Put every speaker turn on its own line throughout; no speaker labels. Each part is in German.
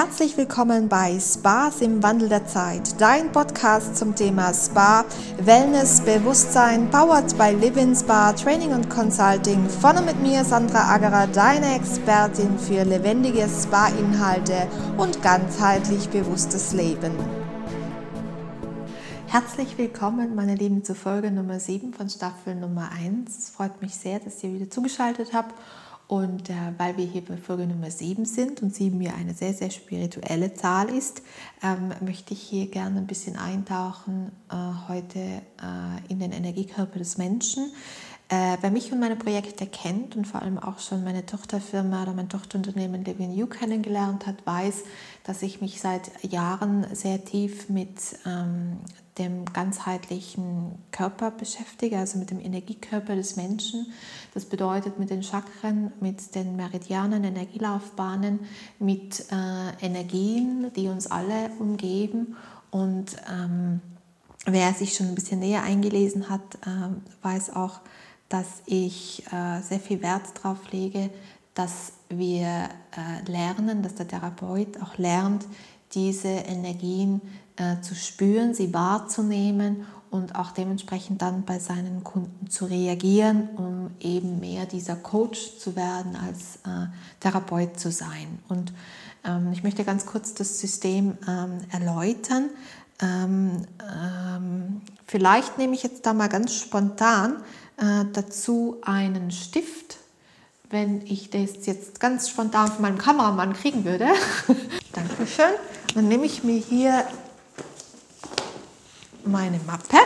Herzlich willkommen bei Spas im Wandel der Zeit, dein Podcast zum Thema Spa, Wellness, Bewusstsein, powered by Living Spa, Training und Consulting. Vorne mit mir Sandra Agerer, deine Expertin für lebendige Spa-Inhalte und ganzheitlich bewusstes Leben. Herzlich willkommen, meine Lieben, zur Folge Nummer 7 von Staffel Nummer 1. Es freut mich sehr, dass ihr wieder zugeschaltet habt und äh, weil wir hier bei Folge Nummer 7 sind und 7 ja eine sehr, sehr spirituelle Zahl ist, ähm, möchte ich hier gerne ein bisschen eintauchen äh, heute äh, in den Energiekörper des Menschen. Äh, wer mich und meine Projekte kennt und vor allem auch schon meine Tochterfirma oder mein Tochterunternehmen Living You kennengelernt hat, weiß, dass ich mich seit Jahren sehr tief mit ähm, dem ganzheitlichen Körper beschäftige, also mit dem Energiekörper des Menschen. Das bedeutet mit den Chakren, mit den Meridianen, Energielaufbahnen, mit äh, Energien, die uns alle umgeben. Und ähm, wer sich schon ein bisschen näher eingelesen hat, äh, weiß auch, dass ich äh, sehr viel Wert darauf lege, dass wir äh, lernen, dass der Therapeut auch lernt, diese Energien äh, zu spüren, sie wahrzunehmen und auch dementsprechend dann bei seinen Kunden zu reagieren, um eben mehr dieser Coach zu werden als äh, Therapeut zu sein. Und ähm, ich möchte ganz kurz das System ähm, erläutern. Ähm, vielleicht nehme ich jetzt da mal ganz spontan dazu einen Stift. Wenn ich das jetzt ganz spontan von meinem Kameramann kriegen würde. Dankeschön. Dann nehme ich mir hier meine Mappe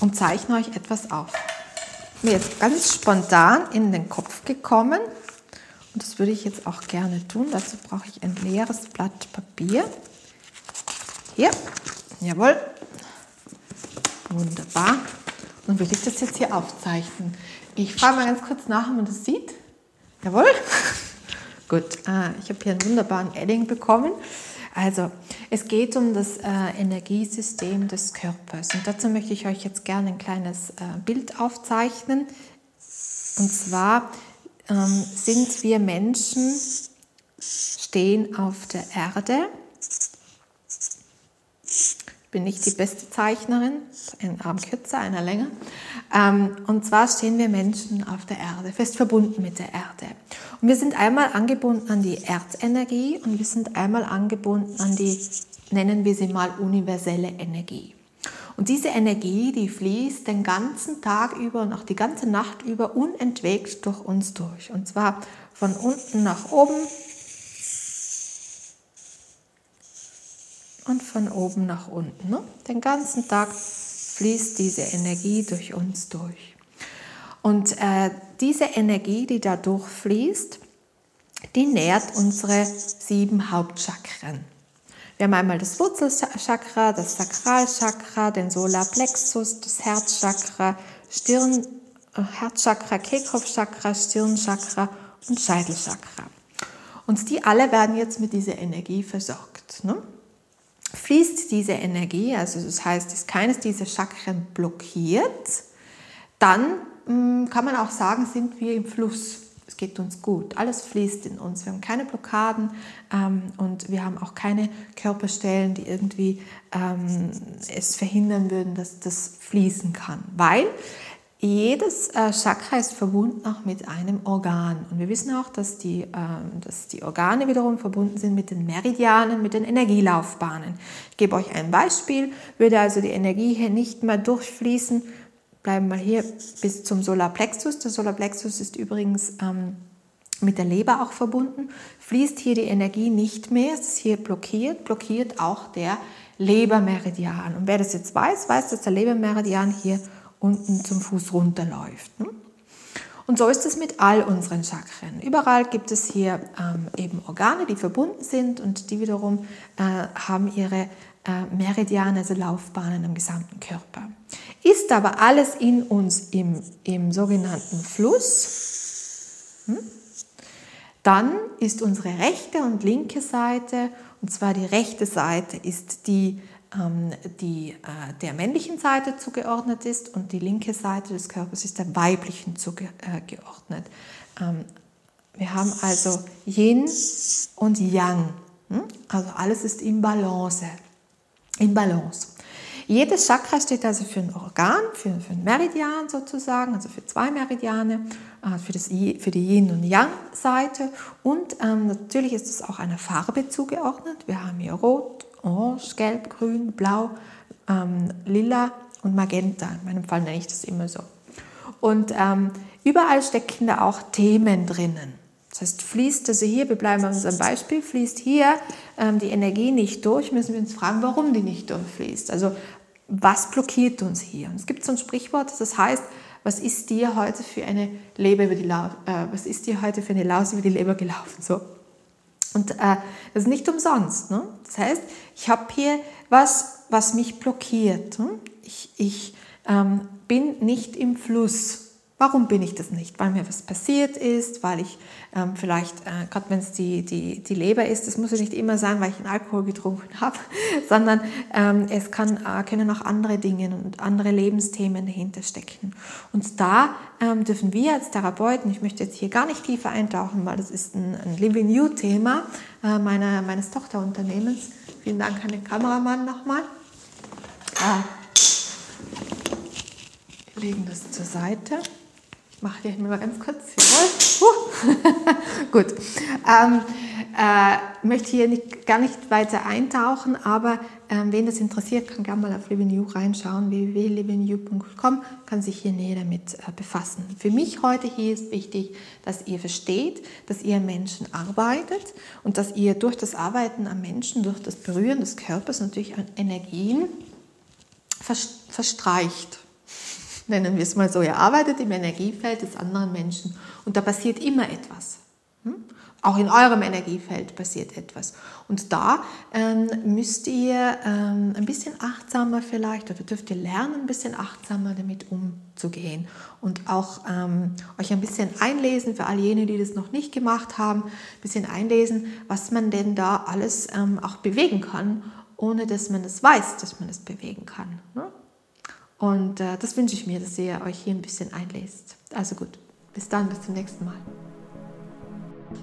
und zeichne euch etwas auf. Mir ist ganz spontan in den Kopf gekommen und das würde ich jetzt auch gerne tun. Dazu brauche ich ein leeres Blatt Papier. Hier, jawohl, wunderbar. Und würde ich das jetzt hier aufzeichnen. Ich frage mal ganz kurz nach, ob man das sieht. Jawohl. Gut, ah, ich habe hier einen wunderbaren Edding bekommen. Also, es geht um das äh, Energiesystem des Körpers. Und dazu möchte ich euch jetzt gerne ein kleines äh, Bild aufzeichnen. Und zwar ähm, sind wir Menschen, stehen auf der Erde. Ich bin nicht die beste Zeichnerin, ein Arm kürzer, einer länger. Ähm, und zwar stehen wir Menschen auf der Erde, fest verbunden mit der Erde. Und wir sind einmal angebunden an die Erdenergie und wir sind einmal angebunden an die, nennen wir sie mal, universelle Energie. Und diese Energie, die fließt den ganzen Tag über und auch die ganze Nacht über unentwegt durch uns durch. Und zwar von unten nach oben und von oben nach unten. Ne? Den ganzen Tag fließt diese Energie durch uns durch. Und äh, diese Energie, die da durchfließt, die nährt unsere sieben Hauptchakren. Wir haben einmal das Wurzelchakra, das Sakralchakra, den Solarplexus, das Herzchakra, Stirn, äh, Herzchakra, Kehlkopfchakra, Stirnchakra und Scheitelchakra. Und die alle werden jetzt mit dieser Energie versorgt. Ne? Fließt diese Energie, also das heißt, ist keines dieser Chakren blockiert, dann Mm, kann man auch sagen, sind wir im Fluss. Es geht uns gut. Alles fließt in uns. Wir haben keine Blockaden ähm, und wir haben auch keine Körperstellen, die irgendwie ähm, es verhindern würden, dass das fließen kann. Weil jedes äh, Chakra ist verbunden auch mit einem Organ. Und wir wissen auch, dass die, äh, dass die Organe wiederum verbunden sind mit den Meridianen, mit den Energielaufbahnen. Ich gebe euch ein Beispiel. Würde also die Energie hier nicht mehr durchfließen, bleiben mal hier bis zum Solarplexus. Der Solarplexus ist übrigens ähm, mit der Leber auch verbunden. Fließt hier die Energie nicht mehr, es ist hier blockiert, blockiert auch der Lebermeridian. Und wer das jetzt weiß, weiß, dass der Lebermeridian hier unten zum Fuß runterläuft. Ne? Und so ist es mit all unseren Chakren. Überall gibt es hier ähm, eben Organe, die verbunden sind und die wiederum äh, haben ihre äh, Meridiane, also Laufbahnen im gesamten Körper. Ist aber alles in uns im, im sogenannten Fluss, hm? dann ist unsere rechte und linke Seite, und zwar die rechte Seite ist die, die äh, der männlichen Seite zugeordnet ist und die linke Seite des Körpers ist der weiblichen zugeordnet. Äh, ähm, Wir haben also Yin und Yang. Hm? Also alles ist in Balance. In Balance. Jedes Chakra steht also für ein Organ, für, für ein Meridian sozusagen, also für zwei Meridiane, äh, für, das, für die Yin- und Yang-Seite. Und ähm, natürlich ist es auch einer Farbe zugeordnet. Wir haben hier Rot, Orange, Gelb, Grün, Blau, ähm, Lila und Magenta. In meinem Fall nenne ich das immer so. Und ähm, überall stecken da auch Themen drinnen. Das heißt, fließt also hier, wir bleiben bei unserem Beispiel, fließt hier ähm, die Energie nicht durch, müssen wir uns fragen, warum die nicht durchfließt. Also was blockiert uns hier? Und es gibt so ein Sprichwort, das heißt, was ist dir heute für eine Leber über die Lau äh, was ist dir heute für eine Laus über die Leber gelaufen? So. Und äh, das ist nicht umsonst. Ne? Das heißt, ich habe hier was, was mich blockiert. Ne? Ich, ich ähm, bin nicht im Fluss. Warum bin ich das nicht? Weil mir was passiert ist, weil ich ähm, vielleicht, äh, gerade wenn es die, die, die Leber ist, das muss ja nicht immer sein, weil ich einen Alkohol getrunken habe, sondern ähm, es kann, äh, können auch andere Dinge und andere Lebensthemen dahinter stecken. Und da ähm, dürfen wir als Therapeuten, ich möchte jetzt hier gar nicht tiefer eintauchen, weil das ist ein, ein Living You-Thema äh, meiner, meines Tochterunternehmens. Vielen Dank an den Kameramann nochmal. Ah. Wir legen das zur Seite. Ich mache hier mal ganz kurz. Jawohl. Gut. Ähm, äh, möchte hier nicht, gar nicht weiter eintauchen, aber ähm, wen das interessiert, kann gerne mal auf Living You reinschauen. www.livingyou.com kann sich hier näher damit äh, befassen. Für mich heute hier ist wichtig, dass ihr versteht, dass ihr Menschen arbeitet und dass ihr durch das Arbeiten am Menschen, durch das Berühren des Körpers natürlich Energien verstreicht nennen wir es mal so, ihr arbeitet im Energiefeld des anderen Menschen und da passiert immer etwas. Hm? Auch in eurem Energiefeld passiert etwas. Und da ähm, müsst ihr ähm, ein bisschen achtsamer vielleicht oder dürft ihr lernen, ein bisschen achtsamer damit umzugehen und auch ähm, euch ein bisschen einlesen für all jene, die das noch nicht gemacht haben, ein bisschen einlesen, was man denn da alles ähm, auch bewegen kann, ohne dass man es weiß, dass man es bewegen kann. Und äh, das wünsche ich mir, dass ihr euch hier ein bisschen einlest. Also gut, bis dann, bis zum nächsten Mal.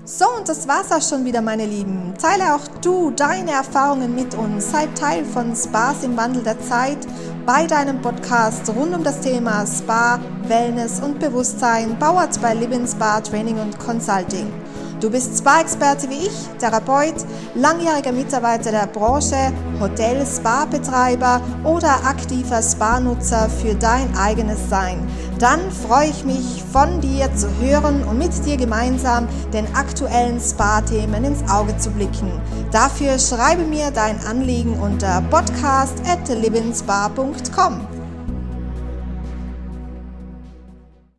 So, und das war's auch schon wieder, meine Lieben. Teile auch du deine Erfahrungen mit uns. Sei Teil von Spas im Wandel der Zeit bei deinem Podcast rund um das Thema Spa, Wellness und Bewusstsein, powered bei Living Spa Training und Consulting. Du bist Spa-Experte wie ich, Therapeut, langjähriger Mitarbeiter der Branche, Hotel, Spa-Betreiber oder aktiver Spa-Nutzer für dein eigenes Sein. Dann freue ich mich, von dir zu hören und mit dir gemeinsam den aktuellen Spa-Themen ins Auge zu blicken. Dafür schreibe mir dein Anliegen unter podcast at